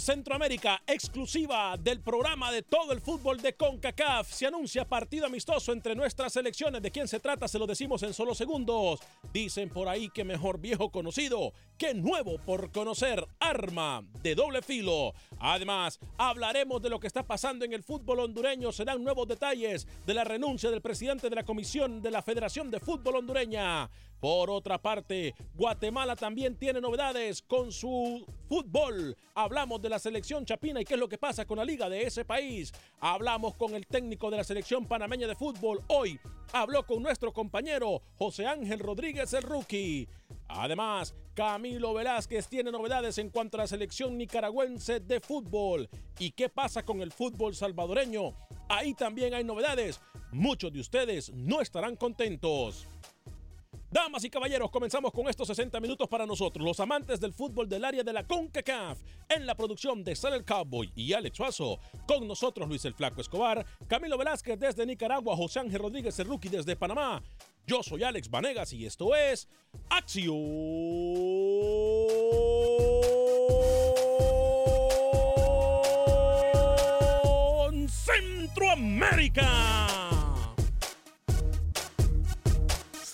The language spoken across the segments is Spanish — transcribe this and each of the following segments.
Centroamérica, exclusiva del programa de todo el fútbol de CONCACAF, se anuncia partido amistoso entre nuestras selecciones. ¿De quién se trata? Se lo decimos en solo segundos. Dicen por ahí que mejor viejo conocido que nuevo por conocer. Arma de doble filo. Además, hablaremos de lo que está pasando en el fútbol hondureño. Serán nuevos detalles de la renuncia del presidente de la Comisión de la Federación de Fútbol Hondureña. Por otra parte, Guatemala también tiene novedades con su fútbol. Hablamos de la selección chapina y qué es lo que pasa con la liga de ese país. Hablamos con el técnico de la selección panameña de fútbol. Hoy habló con nuestro compañero José Ángel Rodríguez el rookie. Además, Camilo Velázquez tiene novedades en cuanto a la selección nicaragüense de fútbol. ¿Y qué pasa con el fútbol salvadoreño? Ahí también hay novedades. Muchos de ustedes no estarán contentos. Damas y caballeros, comenzamos con estos 60 minutos para nosotros, los amantes del fútbol del área de la CONCACAF, en la producción de Sal el Cowboy y Alex Suazo. Con nosotros Luis el Flaco Escobar, Camilo Velázquez desde Nicaragua, José Ángel Rodríguez el Rookie desde Panamá. Yo soy Alex Vanegas y esto es Acción Centroamérica.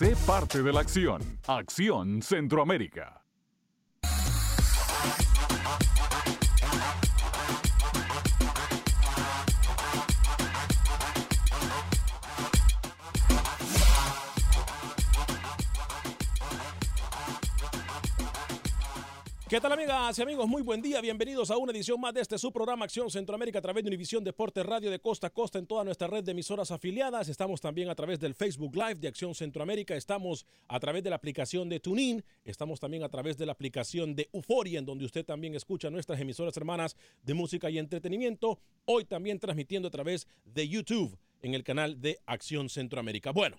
Sé parte de la acción. Acción Centroamérica. Tal amigas y amigos? Muy buen día, bienvenidos a una edición más de este su programa Acción Centroamérica a través de Univisión Deportes Radio de Costa a Costa en toda nuestra red de emisoras afiliadas. Estamos también a través del Facebook Live de Acción Centroamérica, estamos a través de la aplicación de TuneIn, estamos también a través de la aplicación de Euforia en donde usted también escucha nuestras emisoras hermanas de música y entretenimiento. Hoy también transmitiendo a través de YouTube en el canal de Acción Centroamérica. Bueno,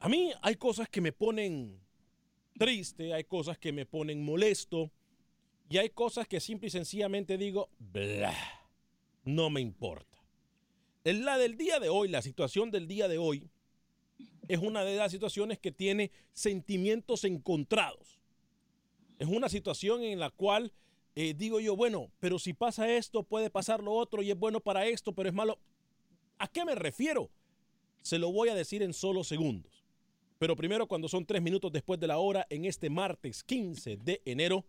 a mí hay cosas que me ponen triste, hay cosas que me ponen molesto y hay cosas que simple y sencillamente digo, bla, no me importa. La del día de hoy, la situación del día de hoy, es una de las situaciones que tiene sentimientos encontrados. Es una situación en la cual eh, digo yo, bueno, pero si pasa esto, puede pasar lo otro y es bueno para esto, pero es malo. ¿A qué me refiero? Se lo voy a decir en solo segundos. Pero primero, cuando son tres minutos después de la hora, en este martes 15 de enero,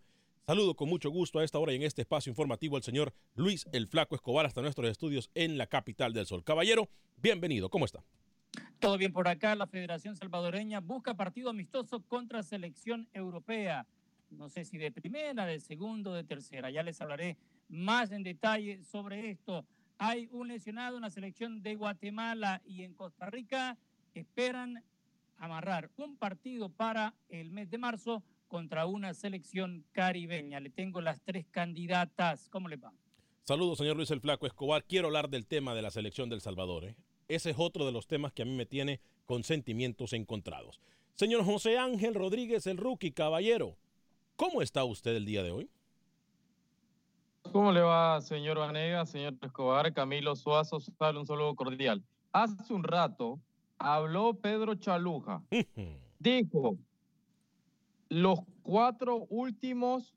Saludo con mucho gusto a esta hora y en este espacio informativo al señor Luis el Flaco Escobar hasta nuestros estudios en la capital del sol. Caballero, bienvenido, ¿cómo está? Todo bien por acá, la Federación Salvadoreña busca partido amistoso contra selección europea. No sé si de primera, de segundo, de tercera. Ya les hablaré más en detalle sobre esto. Hay un lesionado en la selección de Guatemala y en Costa Rica esperan amarrar un partido para el mes de marzo contra una selección caribeña. Le tengo las tres candidatas. ¿Cómo le va? Saludos, señor Luis el Flaco Escobar. Quiero hablar del tema de la selección del Salvador. ¿eh? Ese es otro de los temas que a mí me tiene con sentimientos encontrados. Señor José Ángel Rodríguez, el rookie, caballero, ¿cómo está usted el día de hoy? ¿Cómo le va, señor Vanega, señor Escobar, Camilo Suazo? Un saludo cordial. Hace un rato habló Pedro Chaluja. Dijo, los cuatro últimos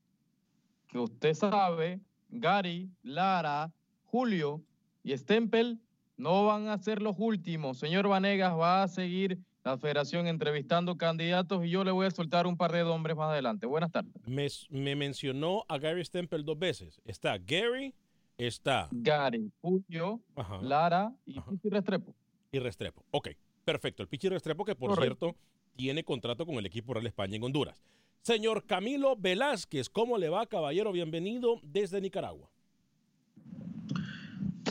que usted sabe, Gary, Lara, Julio y Stempel, no van a ser los últimos. Señor Vanegas va a seguir la federación entrevistando candidatos y yo le voy a soltar un par de nombres más adelante. Buenas tardes. Me, mencionó a Gary Stempel dos veces. Está Gary, está... Gary, Julio, Lara y Restrepo. Y Restrepo. Ok, perfecto. El Pichi Restrepo que, por cierto, tiene contrato con el equipo Real España en Honduras. Señor Camilo Velázquez, ¿cómo le va, caballero? Bienvenido desde Nicaragua.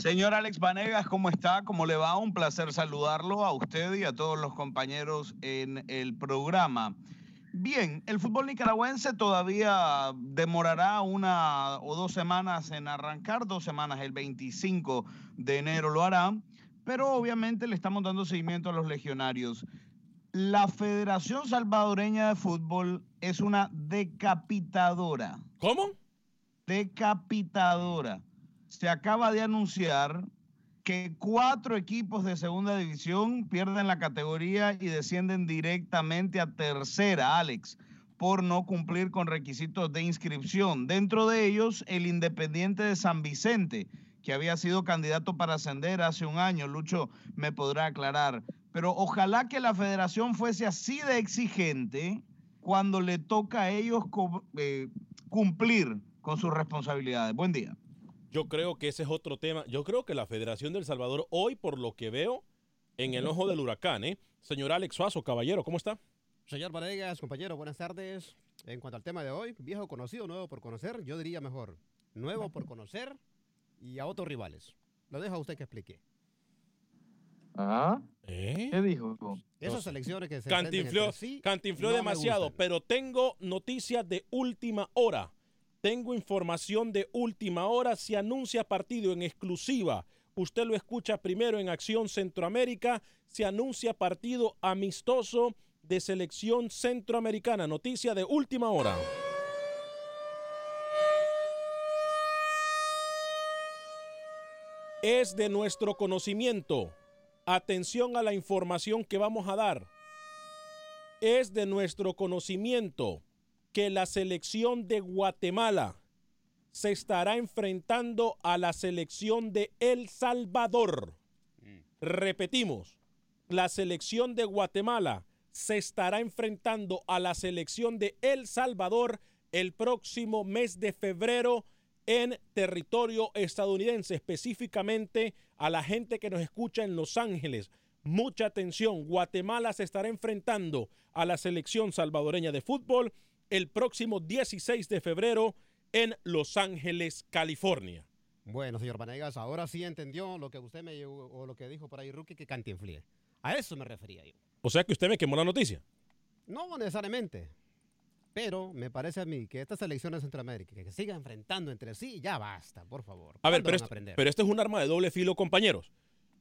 Señor Alex Vanegas, ¿cómo está? ¿Cómo le va? Un placer saludarlo a usted y a todos los compañeros en el programa. Bien, el fútbol nicaragüense todavía demorará una o dos semanas en arrancar, dos semanas, el 25 de enero lo hará, pero obviamente le estamos dando seguimiento a los legionarios. La Federación Salvadoreña de Fútbol es una decapitadora. ¿Cómo? Decapitadora. Se acaba de anunciar que cuatro equipos de segunda división pierden la categoría y descienden directamente a tercera, Alex, por no cumplir con requisitos de inscripción. Dentro de ellos, el Independiente de San Vicente, que había sido candidato para ascender hace un año. Lucho me podrá aclarar pero ojalá que la federación fuese así de exigente cuando le toca a ellos eh, cumplir con sus responsabilidades. Buen día. Yo creo que ese es otro tema. Yo creo que la Federación del Salvador hoy, por lo que veo, en el ojo del huracán, ¿eh? Señor Alex Suazo, caballero, ¿cómo está? Señor Varegas, compañero, buenas tardes. En cuanto al tema de hoy, viejo conocido, nuevo por conocer, yo diría mejor, nuevo por conocer y a otros rivales. Lo dejo a usted que explique. ¿Ah? ¿Eh? ¿Qué dijo? Esas elecciones que se cantinfló, sí, cantinfló demasiado, pero tengo noticias de última hora. Tengo información de última hora. Se anuncia partido en exclusiva. Usted lo escucha primero en Acción Centroamérica. Se anuncia partido amistoso de selección centroamericana. Noticia de última hora. Es de nuestro conocimiento Atención a la información que vamos a dar. Es de nuestro conocimiento que la selección de Guatemala se estará enfrentando a la selección de El Salvador. Repetimos, la selección de Guatemala se estará enfrentando a la selección de El Salvador el próximo mes de febrero en territorio estadounidense, específicamente a la gente que nos escucha en Los Ángeles. Mucha atención, Guatemala se estará enfrentando a la selección salvadoreña de fútbol el próximo 16 de febrero en Los Ángeles, California. Bueno, señor Vanegas, ahora sí entendió lo que usted me o lo que dijo por ahí Rookie que cantinflé. A eso me refería yo. O sea que usted me quemó la noticia. No necesariamente. Pero me parece a mí que estas elecciones en Centroamérica, que sigan enfrentando entre sí, ya basta, por favor. A ver, pero, pero esto es un arma de doble filo, compañeros.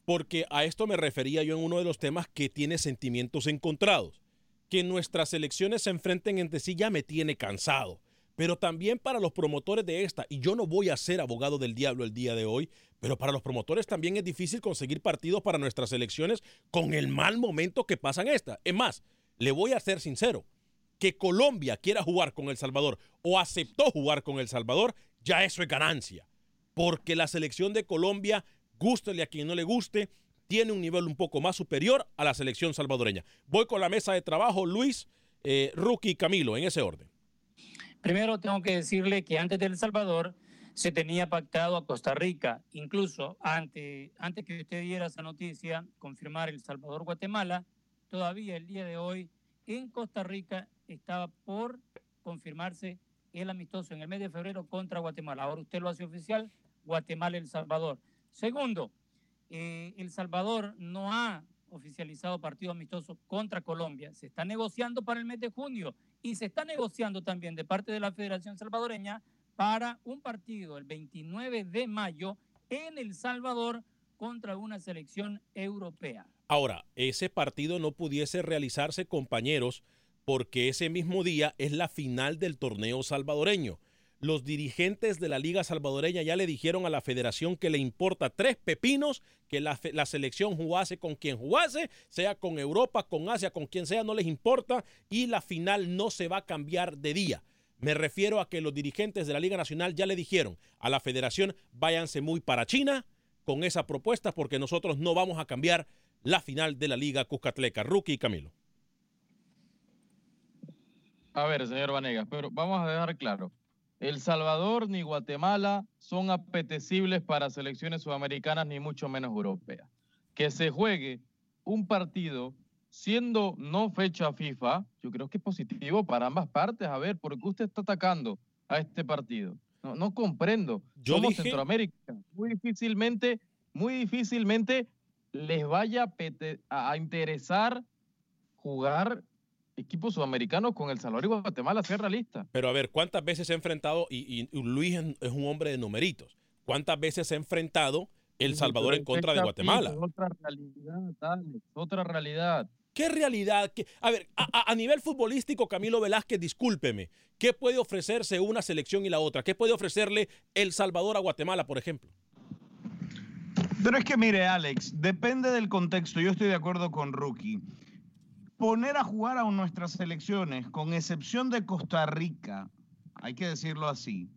Porque a esto me refería yo en uno de los temas que tiene sentimientos encontrados. Que nuestras elecciones se enfrenten entre sí ya me tiene cansado. Pero también para los promotores de esta, y yo no voy a ser abogado del diablo el día de hoy, pero para los promotores también es difícil conseguir partidos para nuestras elecciones con el mal momento que pasan esta. Es más, le voy a ser sincero que Colombia quiera jugar con El Salvador o aceptó jugar con El Salvador, ya eso es ganancia. Porque la selección de Colombia, gústele a quien no le guste, tiene un nivel un poco más superior a la selección salvadoreña. Voy con la mesa de trabajo, Luis, eh, Rookie y Camilo, en ese orden. Primero tengo que decirle que antes de El Salvador se tenía pactado a Costa Rica, incluso antes, antes que usted diera esa noticia, confirmar El Salvador-Guatemala, todavía el día de hoy en Costa Rica estaba por confirmarse el amistoso en el mes de febrero contra Guatemala. Ahora usted lo hace oficial, Guatemala-El Salvador. Segundo, eh, El Salvador no ha oficializado partido amistoso contra Colombia. Se está negociando para el mes de junio y se está negociando también de parte de la Federación Salvadoreña para un partido el 29 de mayo en El Salvador contra una selección europea. Ahora, ese partido no pudiese realizarse, compañeros, porque ese mismo día es la final del torneo salvadoreño. Los dirigentes de la Liga Salvadoreña ya le dijeron a la federación que le importa tres pepinos, que la, selección jugase con quien jugase, sea con Europa, con Asia, con quien sea, no les importa, y la final no se va a cambiar de día. Me refiero a que los dirigentes de la Liga Nacional ya le dijeron a la federación, váyanse muy para China con esa propuesta, porque nosotros no vamos a cambiar la final de la Liga Cuscatleca. Rookie y Camilo. A ver, señor Vanegas, pero vamos a dejar claro. El Salvador ni Guatemala son apetecibles para selecciones sudamericanas ni mucho menos europeas. Que se juegue un partido siendo no fecha FIFA, yo creo que es positivo para ambas partes. A ver, ¿por qué usted está atacando a este partido? No, no comprendo. Yo Somos dije- Centroamérica. Muy difícilmente, muy difícilmente les vaya a interesar jugar equipos sudamericanos con El Salvador y Guatemala, ser realista. Pero a ver, ¿cuántas veces se ha enfrentado, y, Luis es un hombre de numeritos, cuántas veces se ha enfrentado El Salvador en contra de Guatemala? Es otra realidad, Alex, otra realidad. ¿Qué realidad? qué- A ver, a, a- a nivel futbolístico, Camilo Velázquez, discúlpeme, ¿qué puede ofrecerse una selección y la otra? ¿Qué puede ofrecerle El Salvador a Guatemala, por ejemplo? Pero es que mire, Alex, depende del contexto. Yo estoy de acuerdo con Rookie. Poner a jugar a nuestras selecciones, con excepción de Costa Rica, hay que decirlo así,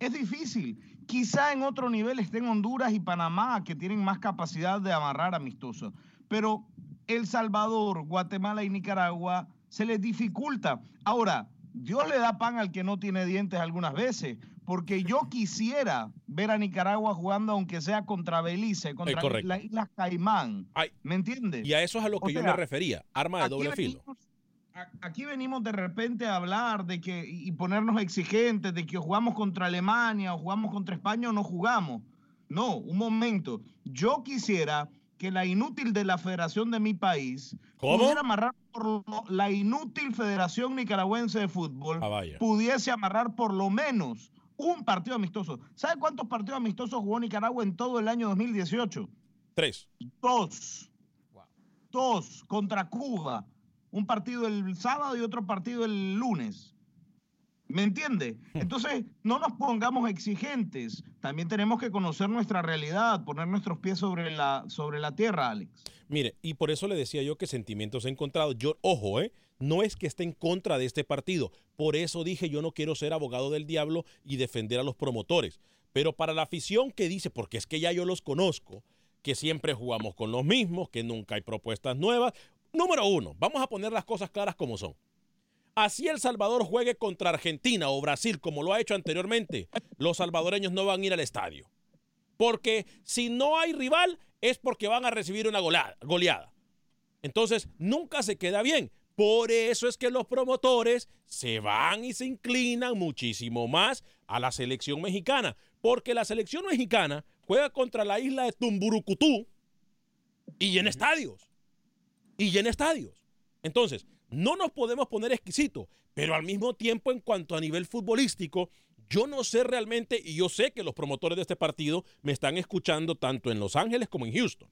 es difícil. Quizá en otro nivel estén Honduras y Panamá, que tienen más capacidad de amarrar amistosos. Pero El Salvador, Guatemala y Nicaragua se les dificulta. Ahora, Dios le da pan al que no tiene dientes algunas veces, porque yo quisiera ver a Nicaragua jugando, aunque sea contra Belice, contra correcto. las Islas Caimán. ¿Me entiendes? Y a eso es a lo que O yo sea, me refería, arma de doble venimos- filo. Aquí venimos de repente a hablar de que y ponernos exigentes de que jugamos contra Alemania o jugamos contra España o no jugamos. No, un momento. Yo quisiera que la inútil de la federación de mi país ¿Cómo? pudiera amarrar por lo- la inútil Federación Nicaragüense de Fútbol Ah, pudiese amarrar por lo menos un partido amistoso. ¿Sabe cuántos partidos amistosos jugó Nicaragua en todo el año 2018? Tres. Dos. Dos contra Cuba. Un partido el sábado y otro partido el lunes. ¿Me entiende? Entonces, no nos pongamos exigentes. También tenemos que conocer nuestra realidad, poner nuestros pies sobre la, sobre la tierra, Alex. Mire, y por eso le decía yo que sentimientos encontrados. Yo, ojo, ¿eh? No es que esté en contra de este partido. Por eso dije yo no quiero ser abogado del diablo y defender a los promotores. Pero para la afición que dice, porque es que ya yo los conozco, que siempre jugamos con los mismos, que nunca hay propuestas nuevas. Número uno, vamos a poner las cosas claras como son. Así El Salvador juegue contra Argentina o Brasil, como lo ha hecho anteriormente, los salvadoreños no van a ir al estadio. Porque si no hay rival es porque van a recibir una goleada. Entonces, nunca se queda bien. Por eso es que los promotores se van y se inclinan muchísimo más a la selección mexicana. Porque la selección mexicana juega contra la isla de Tumburucutú y en estadios. Y en estadios. Entonces, no nos podemos poner exquisitos, pero al mismo tiempo, en cuanto a nivel futbolístico, yo no sé realmente, y yo sé que los promotores de este partido me están escuchando tanto en Los Ángeles como en Houston,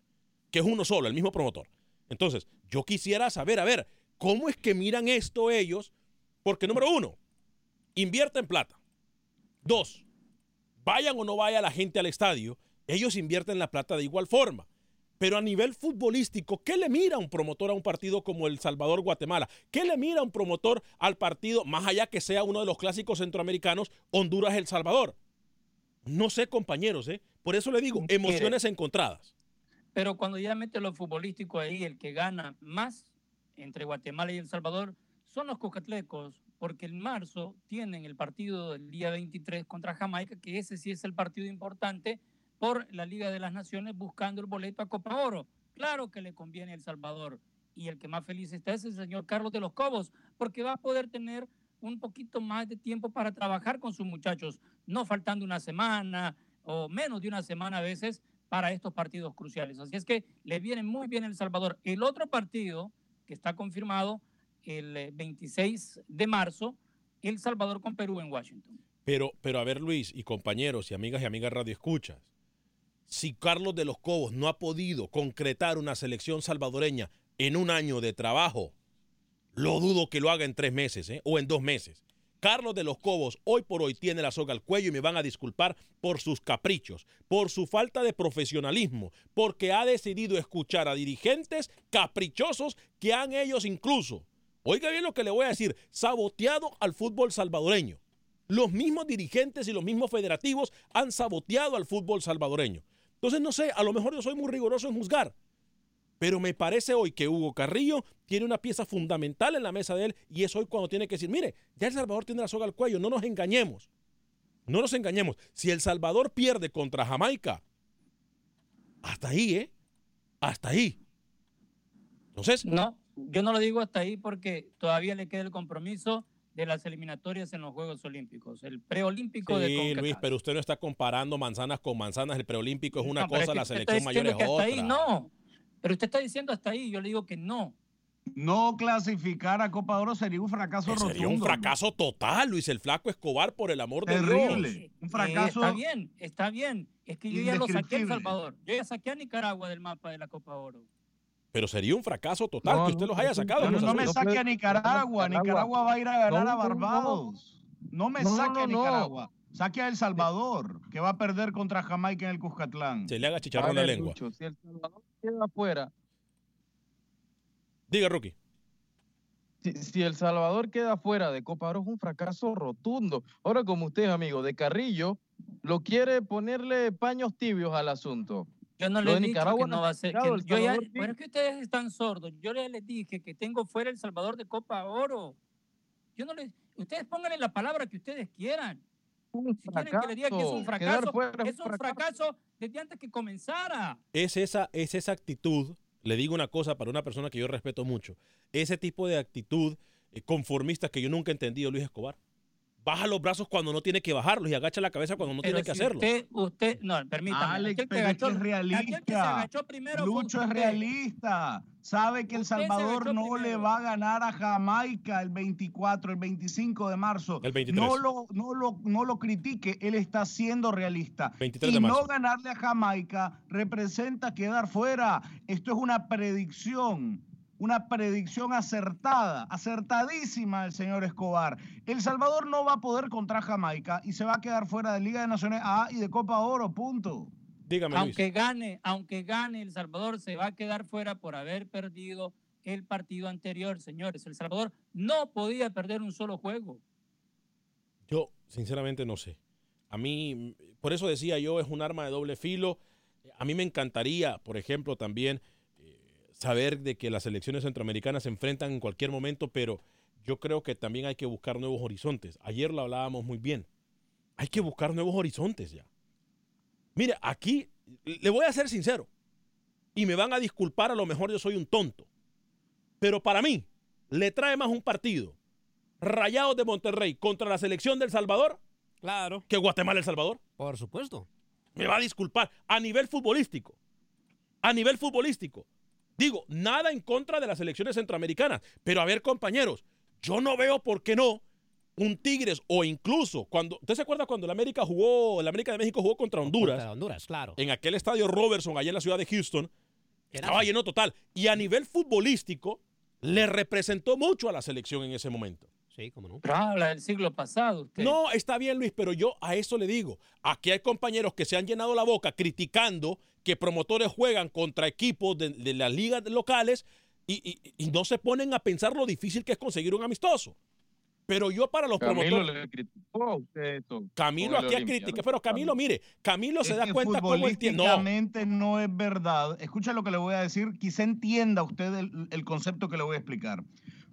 que es uno solo, el mismo promotor. Entonces, yo quisiera saber, a ver, ¿cómo es que miran esto ellos? Porque número uno, invierten plata. Dos, vayan o no vaya la gente al estadio, ellos invierten la plata de igual forma. Pero a nivel futbolístico, ¿qué le mira un promotor a un partido como el Salvador-Guatemala? ¿Qué le mira un promotor al partido, más allá que sea uno de los clásicos centroamericanos, Honduras-El Salvador? No sé, compañeros, ¿eh? Por eso le digo, emociones encontradas. Pero cuando ya mete lo futbolístico ahí, el que gana más entre Guatemala y El Salvador son los cuscatlecos, porque en marzo tienen el partido del día 23 contra Jamaica, que ese sí es el partido importante por la Liga de las Naciones buscando el boleto a Copa Oro. Claro que le conviene a El Salvador. Y el que más feliz está es el señor Carlos de los Cobos, porque va a poder tener un poquito más de tiempo para trabajar con sus muchachos, no faltando una semana o menos de una semana a veces para estos partidos cruciales. Así es que le viene muy bien El Salvador. El otro partido que está confirmado el eh, 26 de marzo, El Salvador con Perú en Washington. Pero, pero a ver, Luis, y compañeros y amigas y amigas radio escuchas, si Carlos de los Cobos no ha podido concretar una selección salvadoreña en un año de trabajo, lo dudo que lo haga en tres meses ¿eh? o en dos meses. Carlos de los Cobos hoy por hoy tiene la soga al cuello y me van a disculpar por sus caprichos, por su falta de profesionalismo, porque ha decidido escuchar a dirigentes caprichosos que han ellos incluso, oiga bien lo que le voy a decir, saboteado al fútbol salvadoreño. Los mismos dirigentes y los mismos federativos han saboteado al fútbol salvadoreño. Entonces, no sé, a lo mejor yo soy muy riguroso en juzgar, pero me parece hoy que Hugo Carrillo tiene una pieza fundamental en la mesa de él y es hoy cuando tiene que decir, mire, ya El Salvador tiene la soga al cuello, no nos engañemos. No nos engañemos. Si El Salvador pierde contra Jamaica, hasta ahí, ¿eh? Hasta ahí. Entonces... No, yo no lo digo hasta ahí porque todavía le queda el compromiso de las eliminatorias en los Juegos Olímpicos, el preolímpico de Sí, CONCACAF. Luis, pero usted no está comparando manzanas con manzanas. El preolímpico es una No, pero es cosa, que la selección mayor es que otra. hasta ahí no. Pero usted está diciendo hasta ahí, yo le digo que no. No clasificar a Copa de Oro sería un fracaso rotundo. Sería un fracaso total, Luis el Flaco Escobar, por el amor de Terrible. Dios. Un fracaso Eh, está bien, está bien. Es que yo ya lo saqué a El. Salvador. Yo ya saqué a Nicaragua del mapa de la Copa Oro. Pero sería un fracaso total No, que usted los haya sacado. No, no, Cruz no me saque a Nicaragua. Nicaragua va a ir a ganar No, a. Barbados. No me saque a no, no. Nicaragua. Saque a El Salvador, que va a perder contra Jamaica en el Cuscatlán. Se le haga A chicharrón la lengua. Lucho, si El Salvador queda afuera, Diga, Rookie. si, si El Salvador queda fuera de Copa Oro es un fracaso rotundo. Ahora, como usted, amigo, de Carrillo, lo quiere ponerle paños tibios al asunto. Yo no le he dicho que no va a ser. que- yo ya, bueno, es que ustedes están sordos. Yo ya les dije que tengo fuera El Salvador de Copa Oro. Yo no les, ustedes pónganle la palabra que ustedes quieran. Si quieren que le diga que es un fracaso, quedar fracaso, fuera es es un fracaso desde antes que comenzara. Es esa, es esa actitud, le digo una cosa para una persona que yo respeto mucho, ese tipo de actitud eh, conformista que yo nunca he entendido, Luis Escobar. Baja los brazos cuando no tiene que bajarlos y agacha la cabeza cuando no Pero tiene que hacerlo. Usted, usted, no, permítame. Alex, aquel que pero es que agachó- es aquel que se realista. agachó primero fue Lucho es realista. Sabe que El Salvador no le va a ganar a Jamaica el 24, el 25 de marzo. El 23. No lo, no lo, no lo critique, él está siendo realista. 23 y de marzo. no ganarle a Jamaica representa quedar fuera. Esto es una predicción. Una predicción acertada, acertadísima del señor Escobar. El Salvador no va a poder contra Jamaica y se va a quedar fuera de Liga de Naciones A y de Copa Oro, punto. Dígame, Luis. Aunque gane, aunque gane El Salvador, se va a quedar fuera por haber perdido el partido anterior, señores. El Salvador no podía perder un solo juego. Yo, sinceramente, no sé. A mí, por eso decía yo, es un arma de doble filo. A mí me encantaría, por ejemplo, también saber de que las elecciones centroamericanas se enfrentan en cualquier momento, pero yo creo que también hay que buscar nuevos horizontes. Ayer lo hablábamos muy bien. Hay que buscar nuevos horizontes ya. Mire, aquí le voy a ser sincero y me van a disculpar, a lo mejor yo soy un tonto, pero para mí le trae más un partido Rayados de Monterrey contra la selección del Salvador Claro, que Guatemala El Salvador. por supuesto. Me va a disculpar. A nivel futbolístico. A nivel futbolístico. Digo, nada en contra de las elecciones centroamericanas. Pero a ver, compañeros, yo no veo por qué no un Tigres o incluso cuando. ¿Usted se acuerda cuando la América jugó, la América de México jugó contra Honduras? Contra Honduras, claro. En aquel estadio Robertson, allá en la ciudad de Houston. Estaba lleno total. Y a nivel futbolístico, le representó mucho a la selección en ese momento. Sí, cómo no. Pero habla del siglo pasado usted. No, está bien, Luis, pero yo a eso le digo. Aquí hay compañeros que se han llenado la boca criticando que promotores juegan contra equipos de, de las ligas locales y, y- y no se ponen a pensar lo difícil que es conseguir un amistoso. Pero yo para los Camilo promotores. le criticó a usted esto. Camilo aquí criticado, ¿no? pero Camilo, mire, Camilo se Es da que cuenta cómo él tiene. No, no. es verdad. Escucha lo que le voy a decir, quizá entienda usted el, el concepto que le voy a explicar.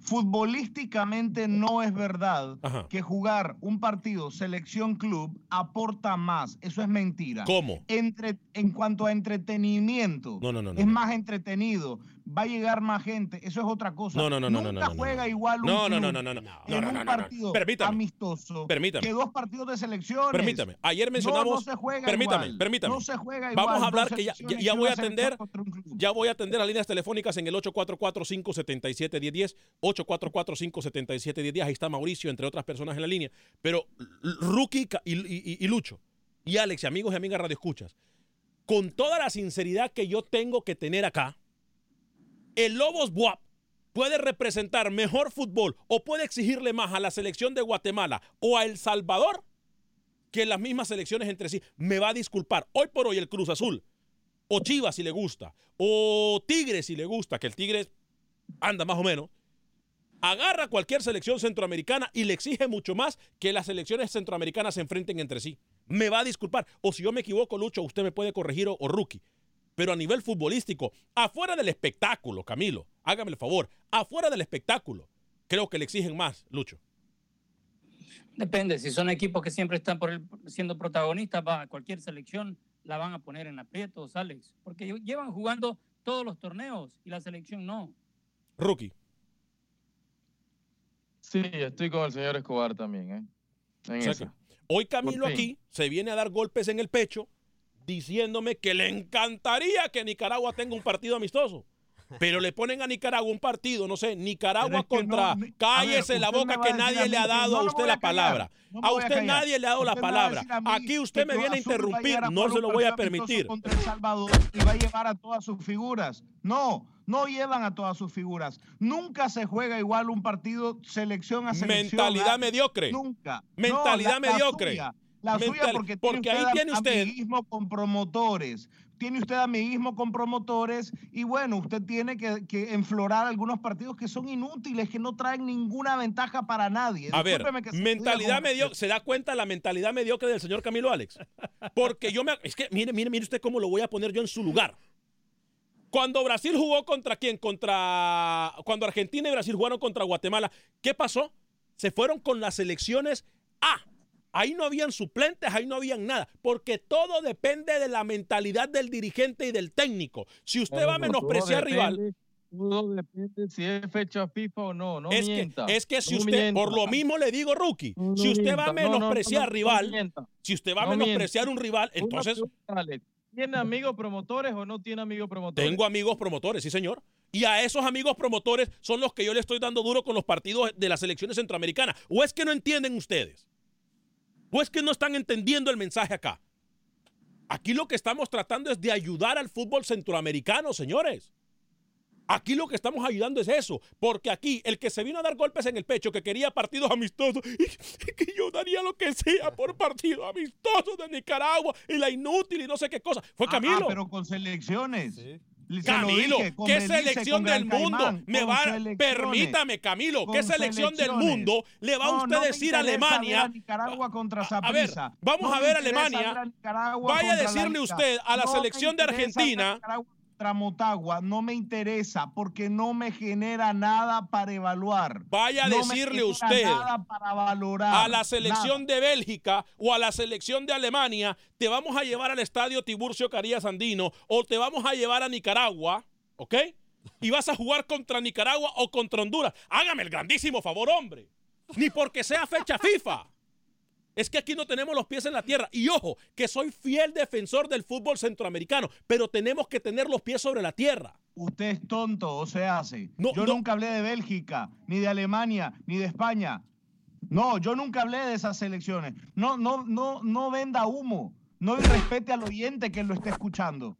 Futbolísticamente no es verdad Ajá. que jugar un partido selección club aporta más. Eso es mentira. ¿Cómo? Entre, en cuanto a entretenimiento, No, no, no, es más entretenido. Va a llegar más gente. Eso es otra cosa. No, no, no, no, Nunca no, no, no, juega no. igual un No, no, no, no, no, no, no, en no, no, un no, no. partido Permítame. amistoso Permítame. que dos partidos de selecciones. Permítame. Ayer mencionamos. No, se juega permítame, igual. permítame. No se juega Vamos igual. a hablar que ya, ya- ya voy a atender. Ya voy a atender las líneas telefónicas en el 844-577-1010. 844-577-1010. Ahí está Mauricio, entre otras personas en la línea. Pero Rookie y, y- y Lucho, y Alex, y amigos y amigas Radio Escuchas, con toda la sinceridad que yo tengo que tener acá, el Lobos Buap puede representar mejor fútbol o puede exigirle más a la selección de Guatemala o a El Salvador que las mismas selecciones entre sí. Me va a disculpar. Hoy por hoy el Cruz Azul, o Chivas si le gusta, o Tigre si le gusta, que el Tigre anda más o menos, agarra cualquier selección centroamericana y le exige mucho más que las selecciones centroamericanas se enfrenten entre sí. Me va a disculpar. O si yo me equivoco, Lucho, usted me puede corregir o, o Rookie. Pero a nivel futbolístico, afuera del espectáculo, Camilo, hágame el favor, afuera del espectáculo, creo que le exigen más, Lucho. Depende, si son equipos que siempre están por el- siendo protagonistas, va, cualquier selección la van a poner en aprietos, Alex, porque lle- llevan jugando todos los torneos y la selección no. Rookie. Sí, estoy con el señor Escobar también, ¿eh? En O sea que hoy Camilo aquí se viene a dar golpes en el pecho diciéndome que le encantaría que Nicaragua tenga un partido amistoso. Pero le ponen a Nicaragua un partido, no sé, Nicaragua Pero es que contra... no, cállese ver, la boca que nadie le ha dado no a usted la palabra. no a usted nadie le ha dado la Usted palabra. Aquí usted me viene a interrumpir, a no se lo voy a permitir. Contra El Salvador y va a llevar a todas sus figuras. No, no llevan a todas sus figuras. Nunca se juega igual un partido selección a selección. Mentalidad mediocre. Nunca. Mentalidad la- mediocre. La suya porque, porque tiene ahí usted tiene usted- amiguismo con promotores. Tiene usted amiguismo con promotores y bueno, usted tiene que, que enflorar algunos partidos que son inútiles, que no traen ninguna ventaja para nadie. A ver, Discúlpeme mentalidad mediocre. ¿Se da cuenta la mentalidad mediocre del señor Camilo Alex? Porque yo me. Es que, mire, mire, mire usted cómo lo voy a poner yo en su lugar. Cuando Brasil jugó contra quién? Contra. Cuando Argentina y Brasil jugaron contra Guatemala, ¿qué pasó? Se fueron con las selecciones A. Ahí no habían suplentes, ahí no habían nada, porque todo depende de la mentalidad del dirigente y del técnico. Si usted va a menospreciar rival, depende- Todo depende si es fecha FIFA o no. No es mienta. que, es que si no usted, mienta. por lo mismo le digo, rookie, No si usted va a menospreciar no, no rival, si usted va a No menospreciar un rival, entonces. ¿Tiene amigos promotores o no tiene amigos promotores? tengo amigos promotores, sí señor. Y a esos amigos promotores son los que yo le estoy dando duro con los partidos de las selecciones centroamericanas. ¿O es que no entienden ustedes? ¿O es que no están entendiendo el mensaje acá? Aquí lo que estamos tratando es de ayudar al fútbol centroamericano, señores. Aquí lo que estamos ayudando es eso, porque aquí el que se vino a dar golpes en el pecho, que quería partidos amistosos, y que yo daría lo que sea por partidos amistosos de Nicaragua y la inútil y no sé qué cosa, fue Ah, Camilo. ah, pero con selecciones. Se lo Camilo, dije, ¿qué selección del mundo Caimán, me va? Permítame, Camilo, ¿qué selección del mundo le va a No, usted no me decir a Alemania? a Nicaragua contra A ver, vamos No a ver Alemania. ver a Nicaragua Vaya a decirle usted a la No selección de a Argentina. Nicaragua contra Motagua no me interesa porque no me genera nada para evaluar. Vaya a No decirle usted nada para valorar. a la selección de Bélgica o a la selección de Alemania, te vamos a llevar al estadio Tiburcio Carías Andino o te vamos a llevar a Nicaragua, ¿ok? Y vas a jugar contra Nicaragua o contra Honduras. Hágame el grandísimo favor, hombre. Ni porque sea fecha FIFA. Es que aquí no tenemos los pies en la tierra. Y ojo, que soy fiel defensor del fútbol centroamericano, pero tenemos que tener los pies sobre la tierra. Usted es tonto o se hace. No, yo no. nunca hablé de Bélgica, ni de Alemania, ni de España. No, yo nunca hablé de esas selecciones. No, no, no, no venda humo. No respete al oyente que lo esté escuchando.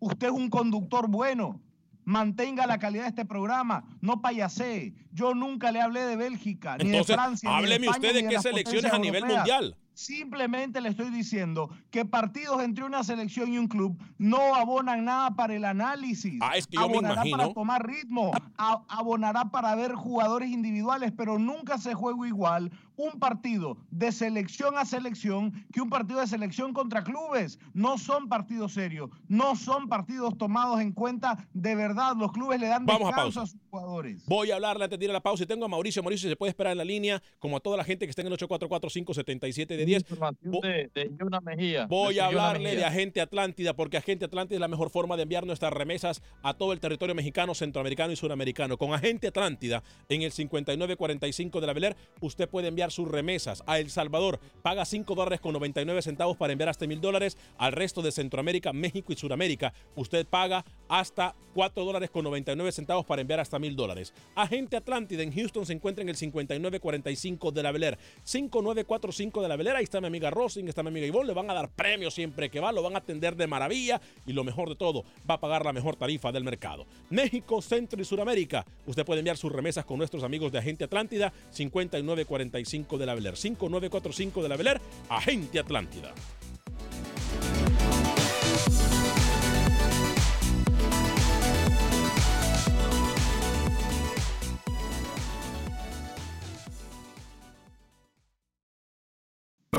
Usted es un conductor bueno. Mantenga la calidad de este programa. No payasee. Yo nunca le hablé de Bélgica, ni de Francia. ni de hábleme España, usted de qué selecciones a nivel europeas. mundial. Simplemente le estoy diciendo que partidos entre una selección y un club no abonan nada para el análisis. Ah, es que yo abonará para tomar ritmo, a- abonará para ver jugadores individuales, pero nunca se juega igual un partido de selección a selección que un partido de selección contra clubes. No son partidos serios, no son partidos tomados en cuenta de verdad. Los clubes le dan Vamos a descanso pausa. a sus jugadores. Voy a hablarle antes de ir a la pausa y tengo a Mauricio. Mauricio se puede esperar en la línea, como a toda la gente que está en el 844-577 de 10. Información de, de Yuna Mejía. Voy de a hablarle de. Agente Atlántida, porque Agente Atlántida es la mejor forma de enviar nuestras remesas a todo el territorio mexicano, centroamericano y suramericano. Con Agente Atlántida, en el 5945 de la Beler, usted puede enviar sus remesas a El Salvador. Paga 5 dólares con 99 centavos para enviar hasta mil dólares. Al resto de Centroamérica, México y Suramérica, usted paga hasta 4 dólares con 99 centavos para enviar hasta mil dólares. Agente Atlántida en Houston se encuentra en el 5945 de la Beler. 5945 de la Ahí está mi amiga Rosing, está mi amiga Ivonne. Le van a dar premios siempre que va. Lo van a atender de maravilla. Y lo mejor de todo, va a pagar la mejor tarifa del mercado. México, Centro y Suramérica. Usted puede enviar sus remesas con nuestros amigos de Agente Atlántida. 5945 de la Beler. 5945 de la Beler. Agente Atlántida.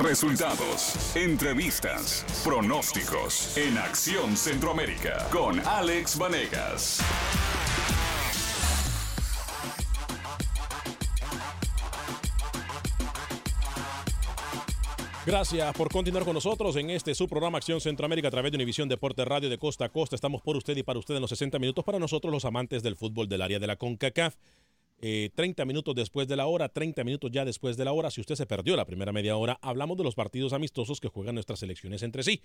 Resultados, entrevistas, pronósticos en Acción Centroamérica con Alex Vanegas. Gracias por continuar con nosotros en este su programa Acción Centroamérica a través de Univisión Deporte Radio de Costa a Costa. Estamos por usted y para usted en los 60 minutos para nosotros los amantes del fútbol del área de la CONCACAF. Eh, 30 minutos después de la hora, 30 minutos ya después de la hora. Si usted se perdió la primera media hora, hablamos de los partidos amistosos que juegan nuestras selecciones entre sí.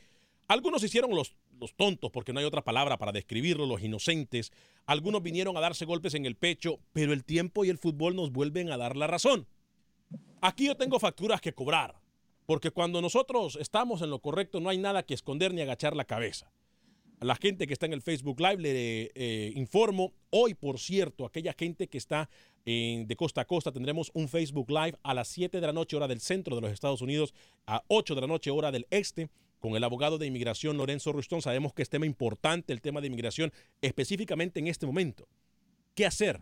Algunos hicieron los, los tontos, porque no hay otra palabra para describirlo, los inocentes. Algunos vinieron a darse golpes en el pecho, pero el tiempo y el fútbol nos vuelven a dar la razón. Aquí yo tengo facturas que cobrar, porque cuando nosotros estamos en lo correcto no hay nada que esconder ni agachar la cabeza. A la gente que está en el Facebook Live le eh, informo, hoy por cierto, aquella gente que está en- de costa a costa, tendremos un Facebook Live a las 7 de la noche hora del centro de los Estados Unidos, a 8 de la noche hora del este, con el abogado de inmigración Lorenzo Rustón. Sabemos que es tema importante el tema de inmigración, específicamente en este momento. ¿Qué hacer?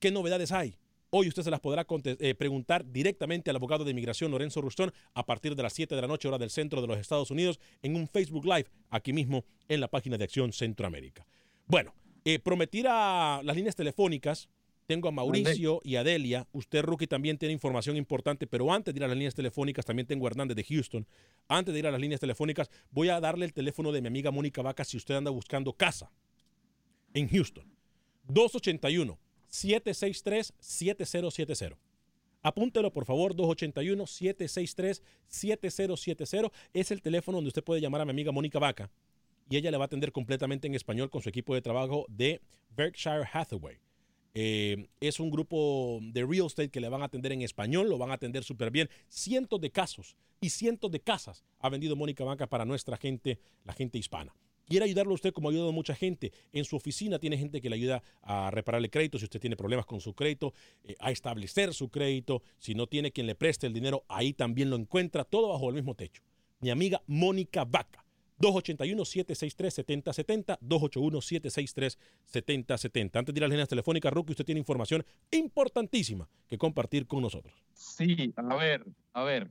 ¿Qué novedades hay? Hoy usted se las podrá eh, preguntar directamente al abogado de inmigración Lorenzo Rustón a partir de las 7 de la noche hora del centro de los Estados Unidos en un Facebook Live aquí mismo en la página de Acción Centroamérica. Bueno, eh, prometí a las líneas telefónicas. Tengo a Mauricio y a Delia. Usted, Rookie, también tiene información importante, pero antes de ir a las líneas telefónicas, también tengo a Hernández de Houston. Antes de ir a las líneas telefónicas, voy a darle el teléfono de mi amiga Mónica Vaca si usted anda buscando casa en Houston. 281 763-7070. Apúntelo, por favor, 281-763-7070. Es el teléfono donde usted puede llamar a mi amiga Mónica Vaca y ella le va a atender completamente en español con su equipo de trabajo de Berkshire Hathaway. Eh, es un grupo de real estate que le van a atender en español, lo van a atender súper bien. Cientos de casos y cientos de casas ha vendido Mónica Vaca para nuestra gente, la gente hispana. Quiere ayudarlo a usted como ha ayudado a mucha gente. En su oficina tiene gente que le ayuda a repararle crédito si usted tiene problemas con su crédito, eh, a establecer su crédito. Si no tiene quien le preste el dinero, ahí también lo encuentra, todo bajo el mismo techo. Mi amiga Mónica Vaca. 281-763-7070, 281-763-7070. Antes de ir a las líneas telefónicas, Rookie, usted tiene información importantísima que compartir con nosotros. Sí, a ver, a ver,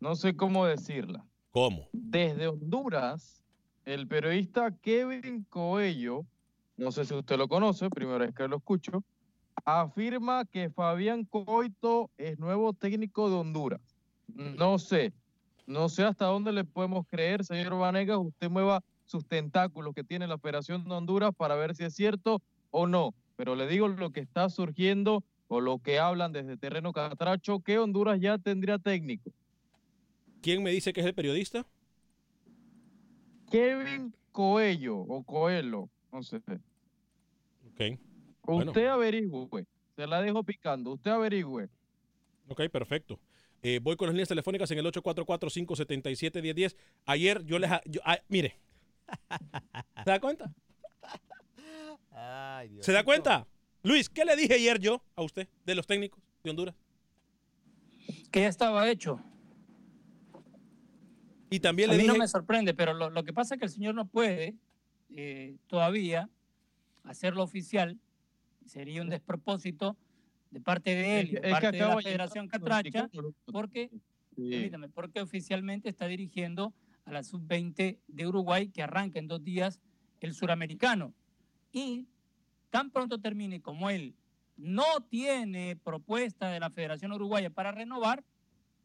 no sé cómo decirla. ¿Cómo? Desde Honduras, el periodista Kevin Coello, no sé si usted lo conoce, primera vez que lo escucho, afirma que Fabián Coito es nuevo técnico de Honduras. No sé, no sé hasta dónde le podemos creer, señor Vanegas, usted mueva sus tentáculos que tiene la Operación de Honduras para ver si es cierto o no. Pero le digo lo que está surgiendo o lo que hablan desde terreno catracho, que Honduras ya tendría técnico. ¿Quién me dice que es el periodista? Kevin Coello o Coelho, no sé. Ok. Bueno. Usted averigüe, se la dejo picando, usted averigüe. Ok, perfecto. Eh, voy con las líneas telefónicas en el 844-577-1010. Ayer yo les... yo- ah, mire. ¿Se da cuenta? ¿Se da cuenta? Luis, ¿qué le dije ayer yo a usted de los técnicos de Honduras? Que ya estaba hecho. Y también a le mí no me sorprende, pero lo, lo que pasa es que el señor no puede eh, todavía hacerlo oficial. Sería un despropósito de parte de él y de Es parte de la Federación Catracha, porque, Sí. porque oficialmente está dirigiendo a la sub-20 de Uruguay que arranca en dos días el suramericano. Y tan pronto termine como él no tiene propuesta de la Federación Uruguaya para renovar,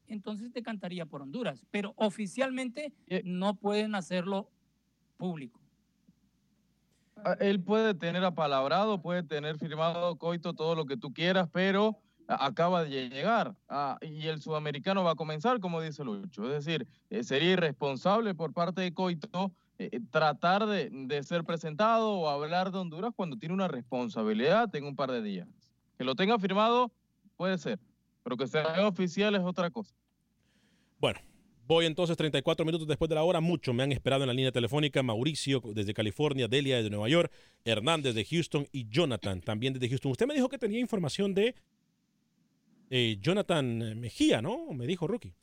entonces decantaría por Honduras. Pero oficialmente no pueden hacerlo público. Ah, Él puede tener apalabrado, puede tener firmado coito todo lo que tú quieras, pero acaba de llegar ah, y el sudamericano va a comenzar, como dice Lucho. Es decir, eh, sería irresponsable por parte de coito eh, eh, tratar de, de ser presentado o hablar de Honduras cuando tiene una responsabilidad en un par de días. Que lo tenga firmado puede ser, pero que sea oficial es otra cosa. Bueno, voy entonces 34 minutos después de la hora. Mucho me han esperado en la línea telefónica. Mauricio desde California, Delia desde Nueva York, Hernández de Houston y Jonathan también desde Houston. Usted me dijo que tenía información de eh, Jonathan Mejía, ¿no? Me dijo Rookie.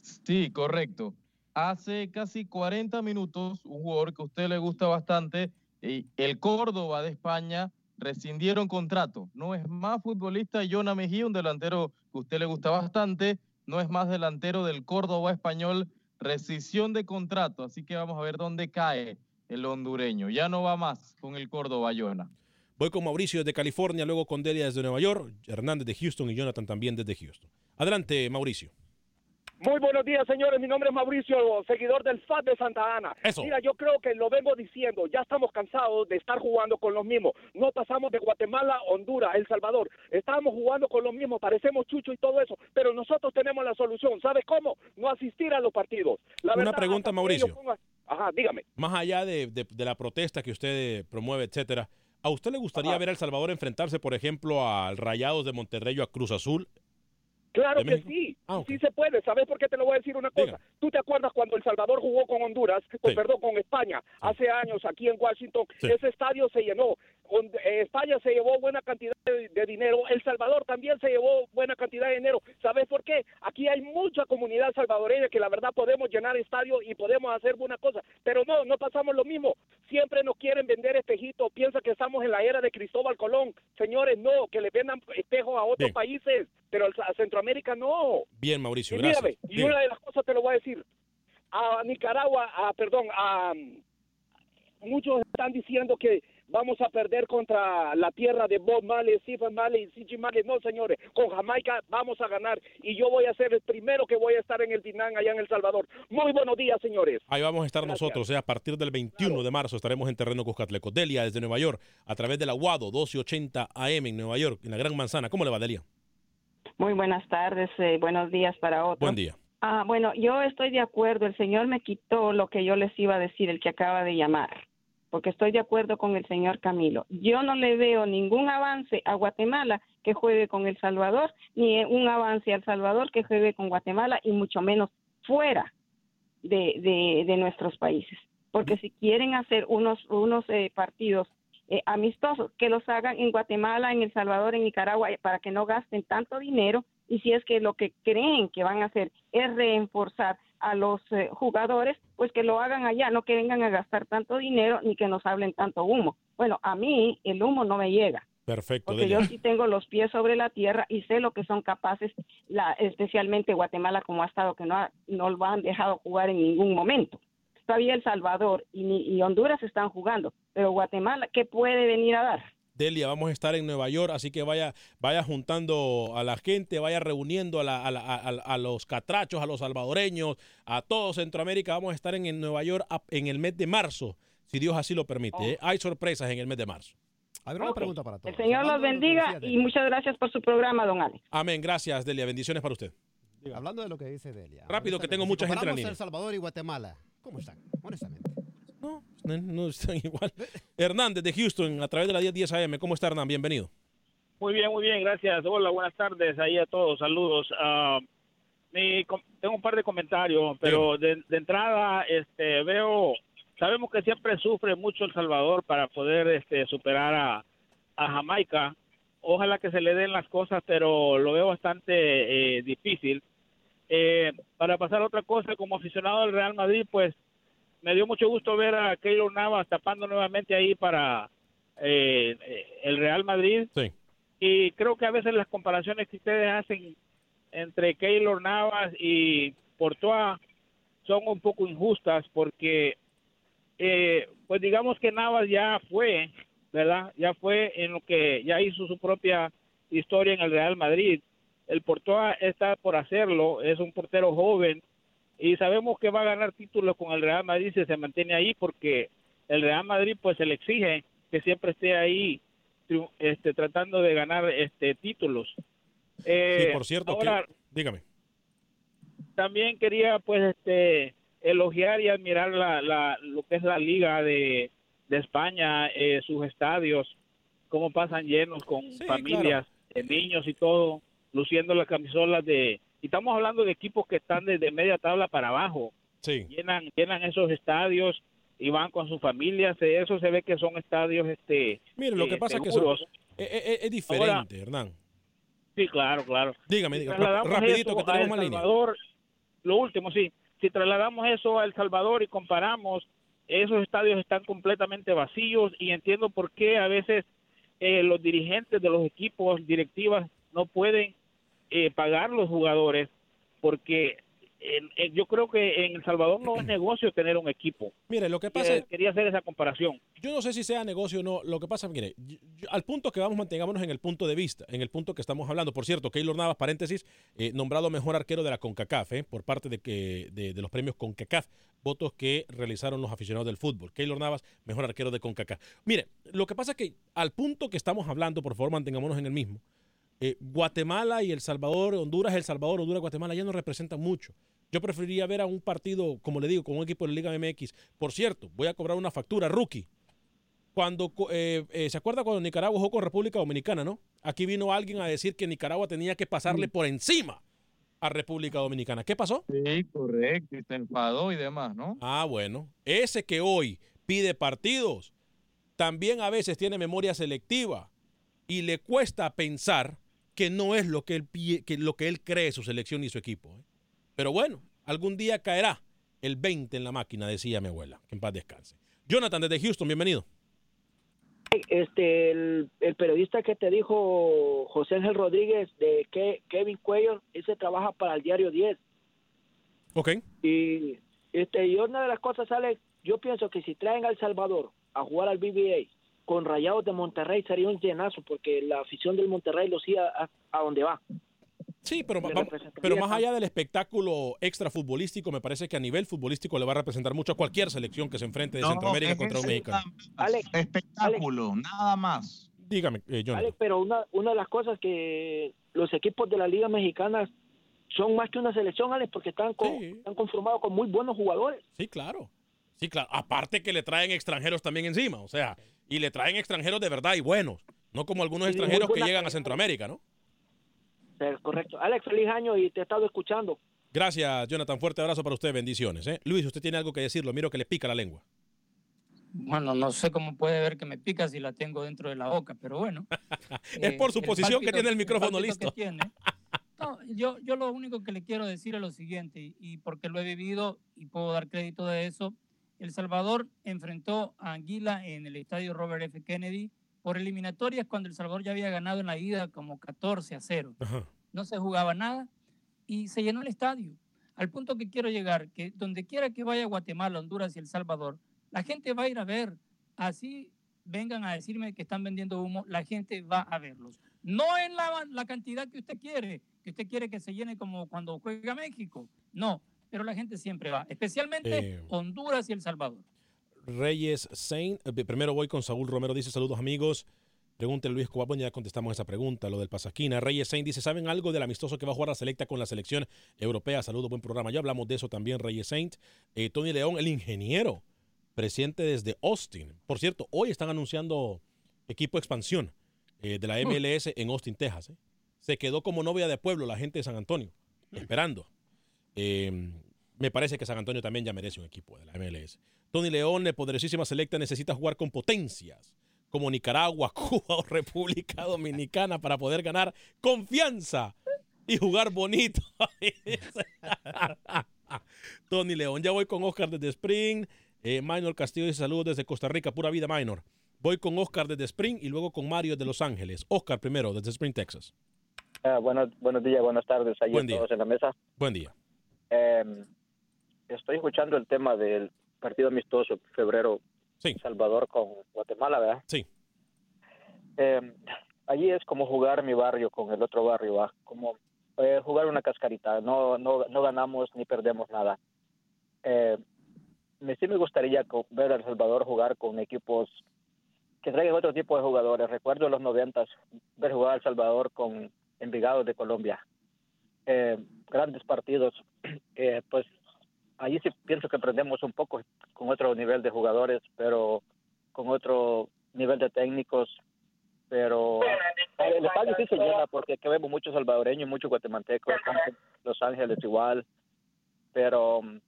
Sí, correcto. Hace casi 40 minutos, un jugador que a usted le gusta bastante, eh, el Córdoba de España, rescindieron contrato. No es más futbolista Jonah Mejía, un delantero que a usted le gusta bastante, no es más delantero del Córdoba español, rescisión de contrato. Así que vamos a ver dónde cae el hondureño. Ya no va más con el Córdoba, Jonah. Voy con Mauricio desde California, luego con Delia desde Nueva York, Hernández de Houston y Jonathan también desde Houston. Adelante, Mauricio. Muy buenos días, señores. Mi nombre es Mauricio, seguidor del FAT de Santa Ana. Eso. Mira, yo creo que lo vengo diciendo, ya estamos cansados de estar jugando con los mismos. No pasamos de Guatemala, Honduras, El Salvador. Estábamos jugando con los mismos, parecemos chucho y todo eso, pero nosotros tenemos la solución. ¿Sabes cómo? No asistir a los partidos. La Una verdad, pregunta, Mauricio. pongan- Ajá, dígame. Más allá de, de- de la protesta que usted promueve, etcétera, ¿a usted le gustaría Ajá. ver a El Salvador enfrentarse, por ejemplo, al Rayados de Monterrey o a Cruz Azul? Claro ¿De que sí, Ah, sí se puede. ¿Sabes por qué te lo voy a decir una cosa? ¿Tú te acuerdas cuando El Salvador jugó con Honduras, con, Sí. perdón, con España, hace años aquí en Washington? Sí. Ese estadio se llenó. Eh, España se llevó buena cantidad de, de dinero. El Salvador también se llevó buena cantidad de dinero. ¿Sabes por qué? Aquí hay mucha comunidad salvadoreña que la verdad podemos llenar estadios y podemos hacer buena cosa. Pero no, no pasamos lo mismo. Siempre nos quieren vender espejitos. Piensa que estamos en la era de Cristóbal Colón. Señores, no, que le vendan espejos a otros Bien. países, pero a Centroamérica no. Bien, Mauricio, Y gracias. mírame, y una de las cosas te lo voy a decir. A Nicaragua, a, perdón, a muchos están diciendo que vamos a perder contra la tierra de Bob Marley, Stephen Marley y C.G. Marley. No, señores, con Jamaica vamos a ganar y yo voy a ser el primero que voy a estar en el Dinán allá en El Salvador. Muy buenos días, señores. Ahí vamos a estar Gracias. nosotros, eh, a partir del 21 de marzo estaremos en terreno Cuscatleco. Delia desde Nueva York, a través de la Guado 1280 AM en Nueva York, en la Gran Manzana. ¿Cómo le va, Delia? Muy buenas tardes, eh, buenos días para otros. Buen día. Ah, bueno, yo estoy de acuerdo. El señor me quitó lo que yo les iba a decir, el que acaba de llamar, porque estoy de acuerdo con el señor Camilo. Yo no le veo ningún avance a Guatemala que juegue con El Salvador, ni un avance a El Salvador que juegue con Guatemala, y mucho menos fuera de, de, de nuestros países. Porque si quieren hacer unos, unos eh, partidos eh, amistosos, que los hagan en Guatemala, en El Salvador, en Nicaragua, eh, para que no gasten tanto dinero. Y si es que lo que creen que van a hacer es reforzar a los eh, jugadores, pues que lo hagan allá, no que vengan a gastar tanto dinero ni que nos hablen tanto humo. Bueno, a mí el humo no me llega. Perfecto, Porque Delia. yo sí tengo los pies sobre la tierra y sé lo que son capaces, la, especialmente Guatemala como ha estado, que no, ha- no lo han dejado jugar en ningún momento. Todavía El Salvador y, y Honduras están jugando, pero Guatemala, ¿qué puede venir a dar? Delia, vamos a estar en Nueva York, así que vaya, vaya juntando a la gente, vaya reuniendo a, la- a la- a- los catrachos, a los salvadoreños, a todo Centroamérica. Vamos a estar en, en Nueva York en el mes de marzo, si Dios así lo permite. ¿eh? Hay sorpresas en el mes de marzo. A ver, una pregunta para todos. El Señor los bendiga y muchas gracias por su programa, don Alex. Amén, gracias Delia, bendiciones para usted. Hablando de lo que dice Delia. Rápido, que tengo si mucha gente en la comparamos línea. El Salvador y Guatemala, ¿cómo están? Honestamente. No, no están igual. Hernández de Houston, a través de la 1010 AM. ¿Cómo está Hernán? Bienvenido. Muy bien, muy bien, gracias. Hola, buenas tardes ahí a todos, saludos. Ah, mi tengo un par de comentarios, pero de, de entrada este, veo, sabemos que siempre sufre mucho El Salvador para poder este, superar a, a Jamaica. Ojalá que se le den las cosas, pero lo veo bastante eh, difícil. Eh, para pasar a otra cosa, como aficionado del Real Madrid, pues me dio mucho gusto ver a Keylor Navas tapando nuevamente ahí para eh, el Real Madrid. Sí. Y creo que a veces las comparaciones que ustedes hacen entre Keylor Navas y Portoa son un poco injustas porque, eh, pues digamos que Navas ya fue, ¿verdad? Ya fue en lo que ya hizo su propia historia en el Real Madrid. El Portoa está por hacerlo, es un portero joven y sabemos que va a ganar títulos con el Real Madrid si se mantiene ahí porque el Real Madrid pues se le exige que siempre esté ahí este, tratando de ganar este títulos. Eh, sí, por cierto, que- ahora, dígame. también quería pues este elogiar y admirar la, la lo que es la liga de, de España eh, sus estadios cómo pasan llenos con familias de niños y todo luciendo las camisolas de y estamos hablando de equipos que están desde media tabla para abajo Sí. llenan llenan esos estadios y van con sus familias eh, eso se ve que son estadios este Mire, lo que eh, pasa es que seguros. son- es, es- es diferente, Ahora- Hernán. Sí, claro, claro. Dígame, dígame, rapidito, que tenemos más línea. Salvador, lo último, sí. Si trasladamos eso a El Salvador y comparamos, esos estadios están completamente vacíos y entiendo por qué a veces eh, los dirigentes de los equipos, directivas, no pueden eh, pagar los jugadores porque en- yo creo que en El Salvador no es negocio tener un equipo. Mire, lo que pasa Eh, Quería hacer esa comparación. yo no sé si sea negocio o no. Lo que pasa, mire, yo- yo- al punto que vamos, mantengámonos en el punto de vista, en el punto que estamos hablando. Por cierto, Keylor Navas, paréntesis, eh, nombrado mejor arquero de la CONCACAF, eh, por parte de, que, de, de los premios CONCACAF, votos que realizaron los aficionados del fútbol. Keylor Navas, mejor arquero de CONCACAF. Mire, lo que pasa es que al punto que estamos hablando, por favor, mantengámonos en el mismo. Eh, Guatemala y El Salvador, Honduras, El Salvador, Honduras, Guatemala ya no representan mucho. Yo preferiría ver a un partido, como le digo, con un equipo de la Liga MX. Por cierto, voy a cobrar una factura, rookie. Cuando, eh, eh, ¿se acuerda cuando Nicaragua jugó con República Dominicana, no? Aquí vino alguien a decir que Nicaragua tenía que pasarle por encima a República Dominicana. ¿Qué pasó? Sí, correcto, y se enfadó y demás, ¿no? Ah, bueno. Ese que hoy pide partidos, también a veces tiene memoria selectiva y le cuesta pensar que no es lo que él, que lo que él cree su selección y su equipo. ¿eh? Pero bueno, algún día caerá el 20 en la máquina, decía mi abuela. Que en paz descanse. Jonathan, desde Houston, bienvenido. Este, el, el periodista que te dijo José Ángel Rodríguez de que Kevin Cuello, ese trabaja para el diario 10. Ok. Y este, y una de las cosas sale, yo pienso que si traen a El Salvador a jugar al BBA con Rayados de Monterrey sería un llenazo porque la afición del Monterrey lo sigue a, a donde va. Sí, pero, va- pero más allá del espectáculo extra futbolístico, me parece que a nivel futbolístico le va a representar mucho a cualquier selección que se enfrente de No, Centroamérica es contra un mexicano. Espectáculo, nada más. Dígame, eh. Alex, pero una, una de las cosas que los equipos de la Liga Mexicana son más que una selección, Alex, porque están, con- están conformados con muy buenos jugadores. Sí, claro. Sí, claro. Aparte que le traen extranjeros también encima, o sea, y le traen extranjeros de verdad y buenos, no como algunos Sí, extranjeros que llegan a. Centroamérica, ¿no? Pero, correcto. Alex, feliz año y te he estado escuchando. Gracias, Jonathan. Fuerte abrazo para usted. Bendiciones. ¿eh? Luis, usted tiene algo que decirlo. Miro que le pica la lengua. Bueno, no sé cómo puede ver que me pica si la tengo dentro de la boca, pero bueno. Es por su el posición que tiene el micrófono listo. que tiene. No, yo, yo lo único que le quiero decir es lo siguiente, y, y porque lo he vivido y puedo dar crédito de eso. El Salvador enfrentó a Anguila en el estadio Robert F. Kennedy por eliminatorias cuando El Salvador ya había ganado en la ida como 14 a 0. No se jugaba nada y se llenó el estadio. Al punto que quiero llegar, que donde quiera que vaya Guatemala, Honduras y El Salvador, la gente va a ir a ver. Así vengan a decirme que están vendiendo humo, la gente va a verlos. No en la, la cantidad que usted quiere, que usted quiere que se llene como cuando juega México. No, pero la gente siempre va, especialmente Eh. Honduras y El Salvador. Reyes Saint. eh, Primero voy con Saúl Romero. Dice saludos amigos. Pregúntele Luis. Bueno, ya contestamos esa pregunta, lo del Pasaquina. Reyes Saint dice, ¿saben algo del amistoso que va a jugar la selecta con la selección europea? Saludos, buen programa. Ya hablamos de eso también, Reyes Saint. Eh, Tony León, el ingeniero, presidente desde Austin. Por cierto, hoy están anunciando equipo expansión eh, de la MLS en Austin, Texas. ¿eh? Se quedó como novia de pueblo la gente de San Antonio, esperando. Eh, me parece que San Antonio también ya merece un equipo de la MLS. Tony León, poderosísima selecta, necesita jugar con potencias como Nicaragua, Cuba o República Dominicana para poder ganar confianza Y jugar bonito. Tony León, ya voy con Oscar desde Spring. Eh, Minor Castillo dice saludos desde Costa Rica, pura vida Minor. Voy con Oscar desde Spring y luego con Mario de Los Ángeles. Oscar primero, desde Spring, Texas. Ah, buenos, buenos días, buenas tardes. Ahí Buen día. todos en la mesa. Buen día. Eh, estoy escuchando el tema del partido amistoso febrero Salvador con Guatemala, ¿verdad? Sí. Eh, allí es como jugar mi barrio con el otro barrio, ¿va? Como eh, jugar una cascarita. No, no, no ganamos ni perdemos nada. Eh, me, sí me gustaría ver a El Salvador jugar con equipos que traigan otro tipo de jugadores. Recuerdo en los noventas ver jugar a El Salvador con Envigado de Colombia. Eh, grandes partidos. Eh, pues allí sí pienso que aprendemos un poco con otro nivel de jugadores, pero con otro nivel de técnicos. Pero el estadio sí se llena porque aquí vemos muchos salvadoreños, muchos guatemaltecos, Los Ángeles igual, pero mm,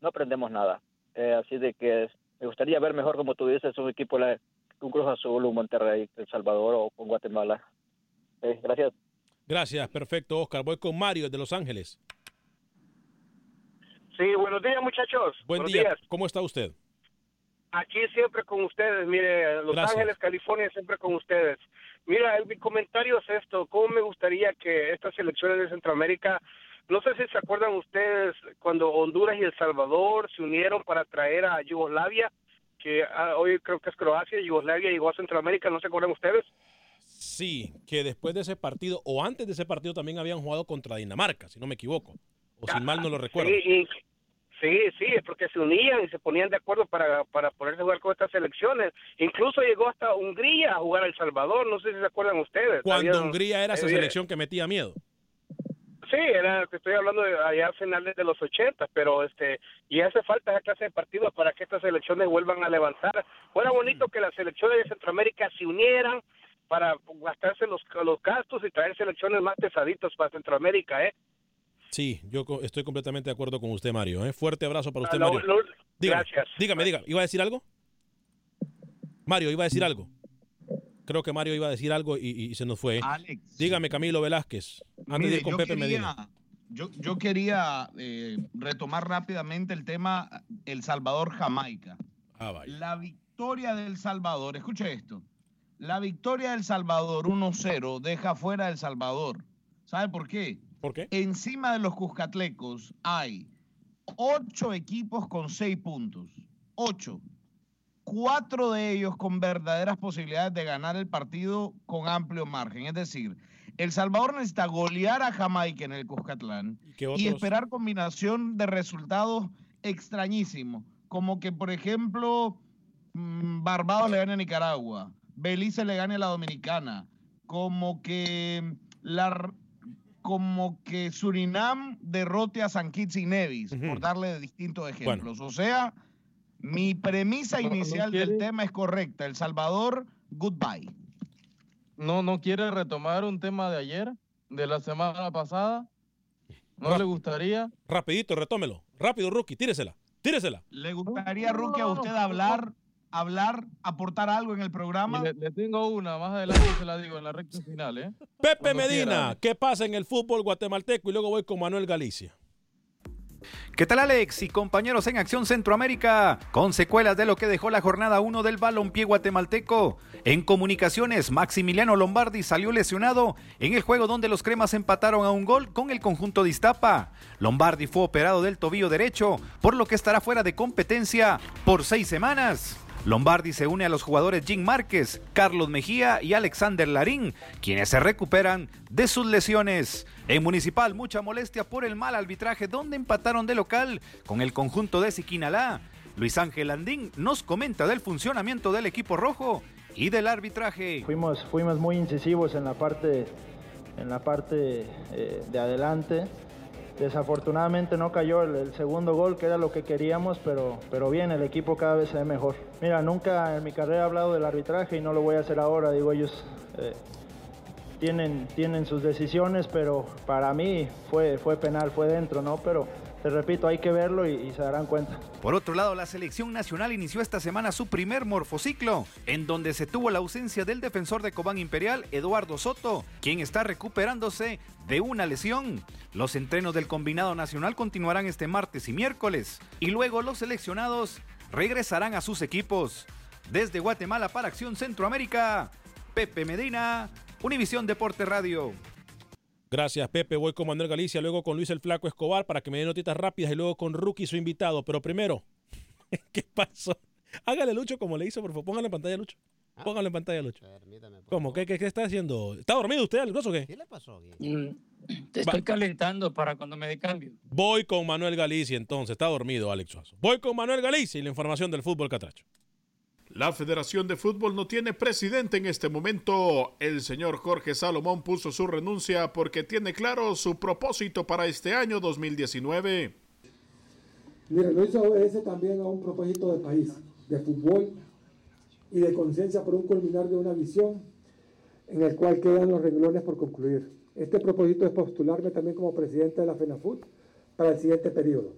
no aprendemos nada. Eh, así de que me gustaría ver mejor, como tú dices, un equipo, un Cruz Azul, un Monterrey, El Salvador o con Guatemala. Eh, gracias. Gracias, perfecto, Oscar. Voy con Mario de Los Ángeles. Sí, buenos días, muchachos. Buen buenos día. días. ¿Cómo está usted? Aquí siempre con ustedes, mire, Los Gracias. Ángeles, California, siempre con ustedes. Mira, el- mi comentario es esto, cómo me gustaría que estas elecciones de Centroamérica, no sé si se acuerdan ustedes cuando Honduras y El Salvador se unieron para traer a Yugoslavia, que ah, hoy creo que es Croacia, Yugoslavia llegó a Centroamérica, ¿no se acuerdan ustedes? Sí, que después de ese partido, o antes de ese partido, también habían jugado contra Dinamarca, si no me equivoco. O si mal no lo recuerdo. Sí, y- sí, sí, es porque se unían y se ponían de acuerdo para, para poderse jugar con estas elecciones. Incluso llegó hasta Hungría a jugar a El Salvador, no sé si se acuerdan ustedes. Cuando Hungría era esa selección que metía miedo. Sí, era, te estoy hablando de allá a finales de los 80, pero este y hace falta esa clase de partidos para que estas elecciones vuelvan a levantar. Fuera bonito que las elecciones de Centroamérica se unieran para gastarse los, los gastos y traer selecciones más pesaditos para Centroamérica, ¿eh? Sí, yo estoy completamente de acuerdo con usted, Mario. ¿eh? Fuerte abrazo para usted, Ah, lo- Mario. dígame, gracias. dígame, dígame. ¿Iba a decir algo? Mario, ¿iba a decir algo? Creo que Mario iba a decir algo y, y se nos fue. ¿eh? Dígame, Camilo Velázquez. Antes de ir con yo Pepe quería- Medina. Yo, yo quería eh, retomar rápidamente el tema El Salvador-Jamaica. Ah, vaya. La victoria del Salvador, escuche esto. La victoria del Salvador 1-0 deja fuera a El Salvador. ¿Sabe por qué? ¿Por qué? Encima de los Cuscatlecos hay ocho equipos con seis puntos. Ocho. Cuatro de ellos con verdaderas posibilidades de ganar el partido con amplio margen. Es decir, El Salvador necesita golear a Jamaica en el Cuscatlán ¿Qué y otros? esperar combinación de resultados extrañísimos. Como que, por ejemplo, mm, Barbados le gane a Nicaragua, Belice le gane a la Dominicana, como que la como que Surinam derrote a San Kitts y Nevis, por darle distintos ejemplos. O sea, mi premisa No, no inicial del tema es correcta. El Salvador, goodbye. ¿No, ¿No quiere retomar un tema de ayer, de la semana pasada? ¿No le gustaría? Rapidito, retómelo. Rápido, Rookie, tíresela. Tíresela. ¿Le gustaría, Rookie, a usted hablar, hablar, aportar algo en el programa? Le, le tengo una, más adelante se la digo en la recta final, ¿eh? Pepe Cuando Medina, quiera. ¿qué pasa en el fútbol guatemalteco? Y luego voy con Manuel Galicia. ¿Qué tal Alex y compañeros en Acción Centroamérica? Con secuelas de lo que dejó la jornada 1 del balompié guatemalteco. En comunicaciones, Maximiliano Lombardi salió lesionado en el juego donde los cremas empataron a un gol con el conjunto de Iztapa. Lombardi fue operado del tobillo derecho, por lo que estará fuera de competencia por seis semanas. Lombardi se une a los jugadores Jim Márquez, Carlos Mejía y Alexander Larín, quienes se recuperan de sus lesiones. En Municipal, mucha molestia por el mal arbitraje donde empataron de local con el conjunto de Siquinalá. Luis Ángel Andín nos comenta del funcionamiento del equipo rojo y del arbitraje. Fuimos, fuimos muy incisivos en la parte, en la parte eh, de adelante. Desafortunadamente no cayó el, segundo gol, que era lo que queríamos, pero, pero bien, el equipo cada vez se ve mejor. Mira, nunca en mi carrera he hablado del arbitraje y no lo voy a hacer ahora. Digo, ellos eh, tienen, tienen sus decisiones, pero para mí fue, fue penal, fue dentro, ¿no? Pero repito, hay que verlo y, y se darán cuenta. Por otro lado, la selección nacional inició esta semana su primer morfociclo, en donde se tuvo la ausencia del defensor de Cobán Imperial, Eduardo Soto, quien está recuperándose de una lesión. Los entrenos del combinado nacional continuarán este martes y miércoles, y luego los seleccionados regresarán a sus equipos. Desde Guatemala para Acción Centroamérica, Pepe Medina, Univisión Deporte Radio. Gracias, Pepe. Voy con Manuel Galicia, luego con Luis el Flaco Escobar para que me dé notitas rápidas y luego con Rookie, su invitado. Pero primero, ¿qué pasó? Hágale Lucho como le hizo, por favor. Póngale en pantalla, Lucho. Póngale en pantalla, Lucho. ¿Cómo? ¿Qué, qué, qué está haciendo? ¿Está dormido usted, Alonso, o qué? ¿Qué le pasó? Mm, Te estoy calentando para cuando me dé cambio. Voy con Manuel Galicia, entonces. Está dormido, Alex Suazo. Voy con Manuel Galicia y la información del fútbol catracho. La Federación de Fútbol no tiene presidente en este momento. El señor Jorge Salomón puso su renuncia porque tiene claro su propósito para este año 2019. Mire, lo hizo obedecer también a un propósito de país, de fútbol y de conciencia por un culminar de una visión en el cual quedan los renglones por concluir. Este propósito es postularme también como presidente de la FENAFUT para el siguiente periodo,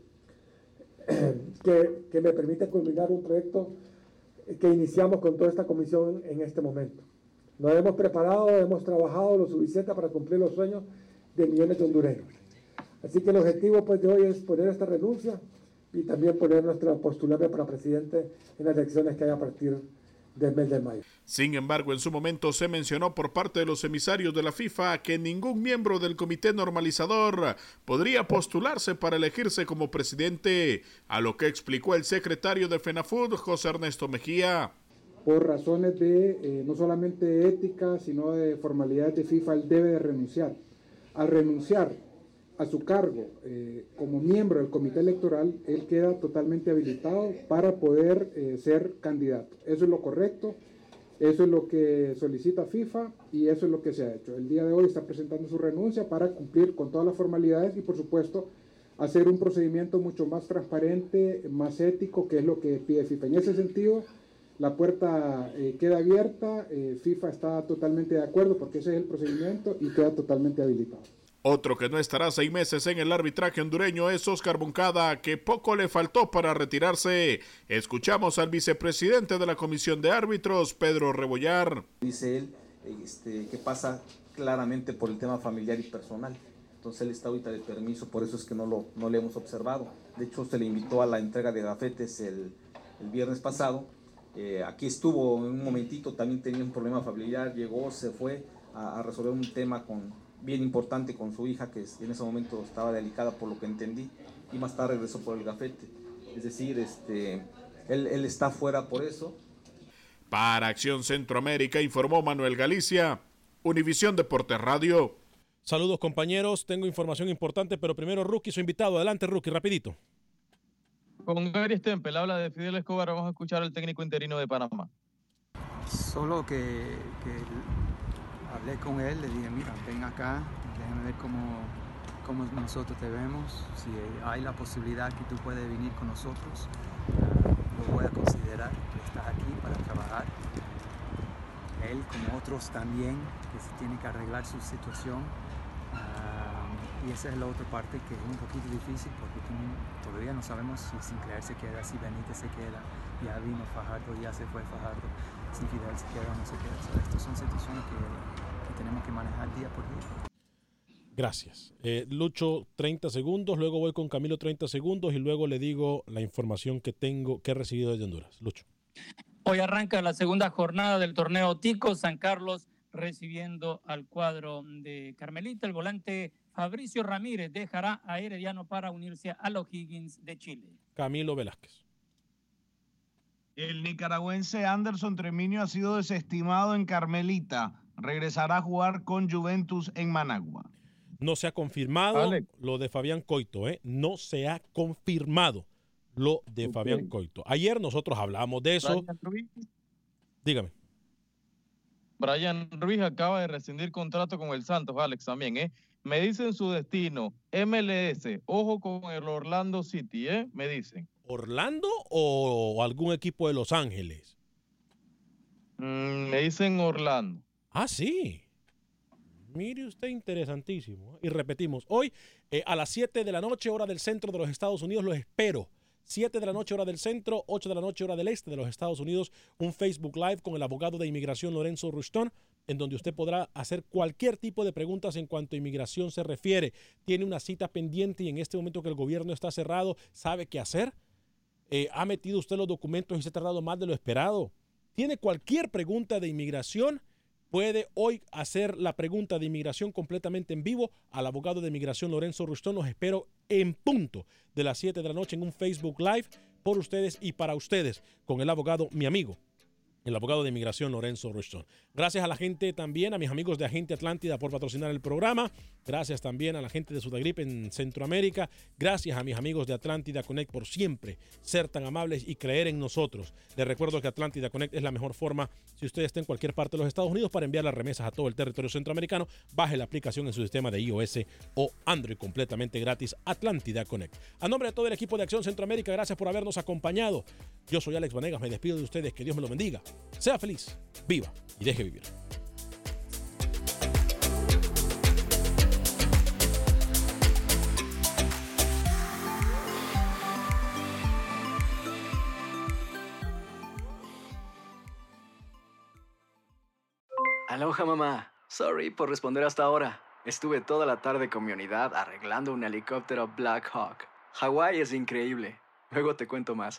que me permite culminar un proyecto que iniciamos con toda esta comisión en este momento. Nos hemos preparado, hemos trabajado lo suficiente para cumplir los sueños de millones de hondureños. Así que el objetivo pues, de hoy es poner esta renuncia y también poner nuestra postularme para presidente en las elecciones que hay a partir del mes de mayo. Sin embargo, en su momento se mencionó por parte de los emisarios de la FIFA que ningún miembro del comité normalizador podría postularse para elegirse como presidente, a lo que explicó el secretario de FENAFUD, José Ernesto Mejía. Por razones de eh, no solamente ética, sino de formalidades de FIFA, él debe de renunciar. Al renunciar a su cargo eh, como miembro del comité electoral, él queda totalmente habilitado para poder eh, ser candidato. Eso es lo correcto, eso es lo que solicita FIFA y eso es lo que se ha hecho. El día de hoy está presentando su renuncia para cumplir con todas las formalidades y por supuesto hacer un procedimiento mucho más transparente, más ético, que es lo que pide FIFA. En ese sentido, la puerta eh, queda abierta, FIFA está totalmente de acuerdo porque ese es el procedimiento y queda totalmente habilitado. Otro que no estará seis meses en el arbitraje hondureño es Oscar Buncada, que poco le faltó para retirarse. Escuchamos al vicepresidente de la Comisión de Árbitros, Pedro Rebollar. Dice él este, que pasa claramente por el tema familiar y personal. Entonces él está ahorita de permiso, por eso es que no, lo, no le hemos observado. De hecho, se le invitó a la entrega de gafetes el, el viernes pasado. Eh, aquí estuvo en un momentito, también tenía un problema familiar, llegó, se fue a resolver un tema con, bien importante con su hija que en ese momento estaba delicada por lo que entendí y más tarde regresó por el gafete. Es decir, este, él, él está fuera por eso. Para Acción Centroamérica informó Manuel Galicia, Univisión Deportes Radio. Saludos compañeros, tengo información importante, pero primero Rookie, su invitado. Adelante Rookie, rapidito. Con Gary Stempel, habla de Fidel Escobar, vamos a escuchar al técnico interino de Panamá. Solo que, que hablé con él, le dije, mira, ven acá, déjame ver cómo, cómo nosotros te vemos, si hay la posibilidad que tú puedes venir con nosotros, lo voy a considerar, estás aquí para trabajar. Él, como otros también, que se tiene que arreglar su situación. Uh, y esa es la otra parte que es un poquito difícil porque todavía no sabemos si Sinclair se queda, si Benítez se queda, ya vino Fajardo, ya se fue Fajardo, si Fidel se queda o no se queda. O sea, estas son situaciones que tenemos que manejar día por día. Gracias. Eh, Lucho, 30 segundos, luego voy con Camilo 30 segundos y luego le digo la información que tengo, que he recibido desde Honduras. Lucho. Hoy arranca la segunda jornada del torneo Tico San Carlos recibiendo al cuadro de Carmelita. El volante Fabricio Ramírez dejará a Herediano para unirse a los Higgins de Chile. Camilo Velázquez. El nicaragüense Anderson Treminio ha sido desestimado en Carmelita regresará a jugar con Juventus en Managua. No se ha confirmado Alex. lo de Fabián Coito, ¿eh? No se ha confirmado lo de okay. Fabián Coito. Ayer nosotros hablamos de eso. Dígame. Brian Ruiz acaba de rescindir contrato con el Santos, Alex, también, ¿eh? Me dicen su destino, MLS, ojo con el Orlando City, ¿eh? Me dicen. ¿Orlando o algún equipo de Los Ángeles? Mm, me dicen Orlando. Ah, sí. Mire usted, interesantísimo. Y repetimos, hoy eh, a las 7 de la noche, hora del centro de los Estados Unidos, los espero. 7 de la noche hora del centro, 8 de la noche hora del este de los Estados Unidos, un Facebook Live con el abogado de inmigración Lorenzo Ruston, en donde usted podrá hacer cualquier tipo de preguntas en cuanto a inmigración se refiere. Tiene una cita pendiente y en este momento que el gobierno está cerrado, ¿sabe qué hacer? Eh, ¿Ha metido usted los documentos y se ha tardado más de lo esperado? ¿Tiene cualquier pregunta de inmigración? puede hoy hacer la pregunta de inmigración completamente en vivo al abogado de inmigración Lorenzo Rustón. Los espero en punto de las 7 de la noche en un Facebook Live por ustedes y para ustedes con el abogado, mi amigo, el abogado de inmigración Lorenzo Rushton. Gracias a la gente también, a mis amigos de Agente Atlántida por patrocinar el programa. Gracias también a la gente de Sudagrip en Centroamérica. Gracias a mis amigos de Atlántida Connect por siempre ser tan amables y creer en nosotros. Les recuerdo que Atlántida Connect es la mejor forma, si usted está en cualquier parte de los Estados Unidos, para enviar las remesas a todo el territorio centroamericano. Baje la aplicación en su sistema de iOS o Android completamente gratis. Atlántida Connect. A nombre de todo el equipo de Acción Centroamérica, gracias por habernos acompañado. Yo soy Alex Vanegas, me despido de ustedes. Que Dios me lo bendiga. Sea feliz, viva y deje vivir. Aloha mamá. Sorry por responder hasta ahora. Estuve toda la tarde con mi unidad arreglando un helicóptero Black Hawk. Hawái es increíble. Luego te cuento más.